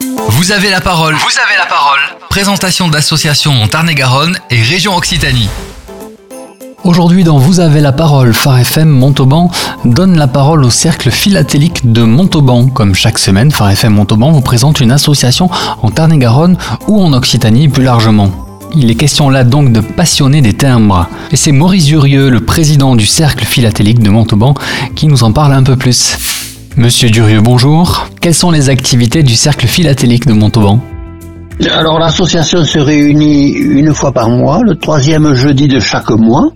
Vous avez la parole. Vous avez la parole. Présentation d'associations en Tarn-et-Garonne et région Occitanie. Aujourd'hui dans Vous avez la parole, Phare FM Montauban donne la parole au cercle philatélique de Montauban. Comme chaque semaine, Phare FM Montauban vous présente une association en Tarn-et-Garonne ou en Occitanie plus largement. Il est question là donc de passionner des timbres. Et c'est Maurice Durieux, le président du cercle philatélique de Montauban, qui nous en parle un peu plus. Monsieur Durieux, bonjour. Quelles sont les activités du cercle philatélique de Montauban alors l'association se réunit une fois par mois, le troisième jeudi de chaque mois.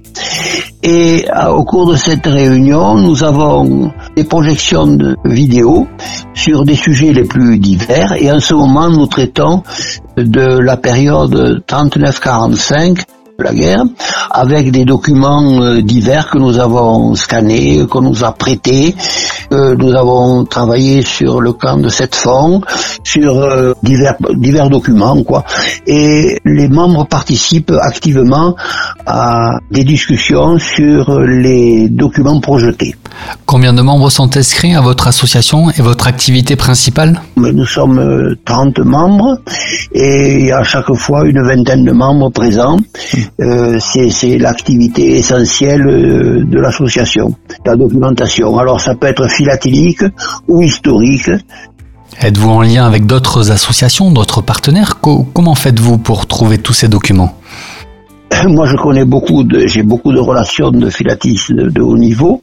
Et au cours de cette réunion, nous avons des projections de vidéos sur des sujets les plus divers. Et en ce moment, nous traitons de la période 39-45 la guerre, avec des documents euh, divers que nous avons scannés, qu'on nous a prêtés. Euh, nous avons travaillé sur le camp de cette fonds, sur euh, divers, divers documents, quoi. Et les membres participent activement à des discussions sur les documents projetés. Combien de membres sont inscrits à votre association et votre activité principale? Nous sommes 30 membres et il y a à chaque fois une vingtaine de membres présents. Euh, c'est l'activité essentielle euh, de l'association, la documentation. Alors ça peut être philatélique ou historique. Êtes-vous en lien avec d'autres associations, d'autres partenaires? Comment faites-vous pour trouver tous ces documents? moi je connais beaucoup de j'ai beaucoup de relations de philatistes de, haut niveau.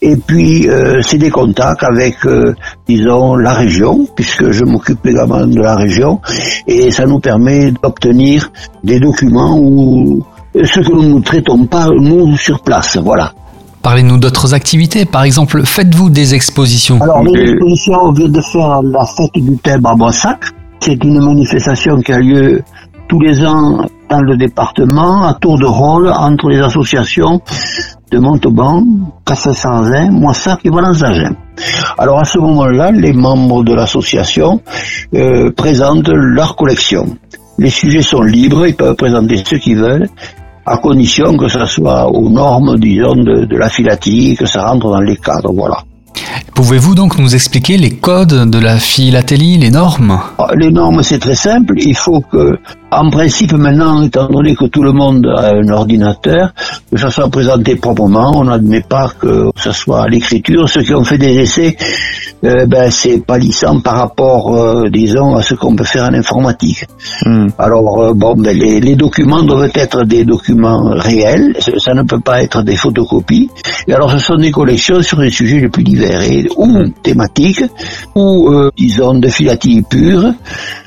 Et puis euh, c'est des contacts avec euh, disons la région puisque je m'occupe également de la région. Et ça nous permet d'obtenir des documents ou ce que nous ne traitons pas nous sur place. Voilà. Parlez-nous d'autres activités, par exemple, faites-vous des expositions. Alors, les expositions, on vient de faire la fête du thème à Boissac. C'est une manifestation qui a lieu tous les ans dans le département à tour de rôle entre les associations de Montauban, Café-Sanzin, Moissac et Valence-Agen. Alors à ce moment-là, les membres de l'association euh, présentent leur collection. Les sujets sont libres, ils peuvent présenter ce qu'ils veulent, à condition que ça soit aux normes, disons, de, de la philatélie, que ça rentre dans les cadres, voilà. Pouvez-vous donc nous expliquer les codes de la philatélie, les normes? Ah, Les normes, c'est très simple. Il faut que, en principe, maintenant, étant donné que tout le monde a un ordinateur, que ça soit présenté proprement, on n'admet pas que ce soit à l'écriture. Ceux qui ont fait des essais euh, ben, c'est palissant par rapport, euh, disons, à ce qu'on peut faire en informatique. Hmm. Alors, euh, bon, ben, les, les, documents doivent être des documents réels, ça ne peut pas être des photocopies. Et alors, ce sont des collections sur les sujets les plus divers, et, ou thématiques, ou, disons, de philatélie pure,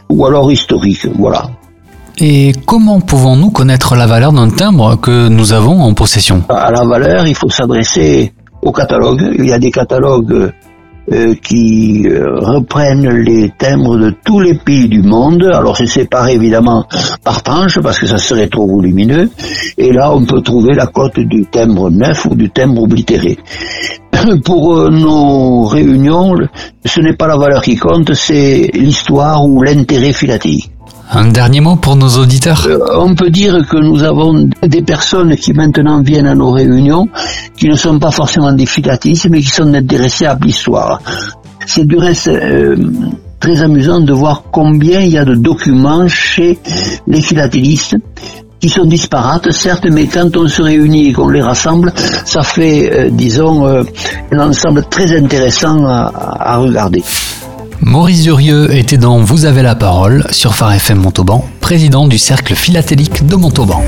ou alors historique, voilà. Et comment pouvons-nous connaître la valeur d'un timbre que nous avons en possession? À la valeur, il faut s'adresser au catalogue. Il y a des catalogues euh, qui euh, reprennent les timbres de tous les pays du monde. Alors c'est séparé évidemment par tranche parce que ça serait trop volumineux. Et là on peut trouver la cote du timbre neuf ou du timbre oblitéré. Pour euh, nos réunions, ce n'est pas la valeur qui compte, c'est l'histoire ou l'intérêt philatélique. Un dernier mot pour nos auditeurs? Euh, On peut dire que nous avons des personnes qui maintenant viennent à nos réunions, qui ne sont pas forcément des philatelistes, mais qui sont intéressés à l'histoire. C'est du reste euh, très amusant de voir combien il y a de documents chez les philatélistes qui sont disparates, certes, mais quand on se réunit et qu'on les rassemble, ça fait, euh, disons, un ensemble très intéressant à regarder. Maurice Durieux était dans Vous avez la parole sur Phare FM Montauban, président du cercle philatélique de Montauban.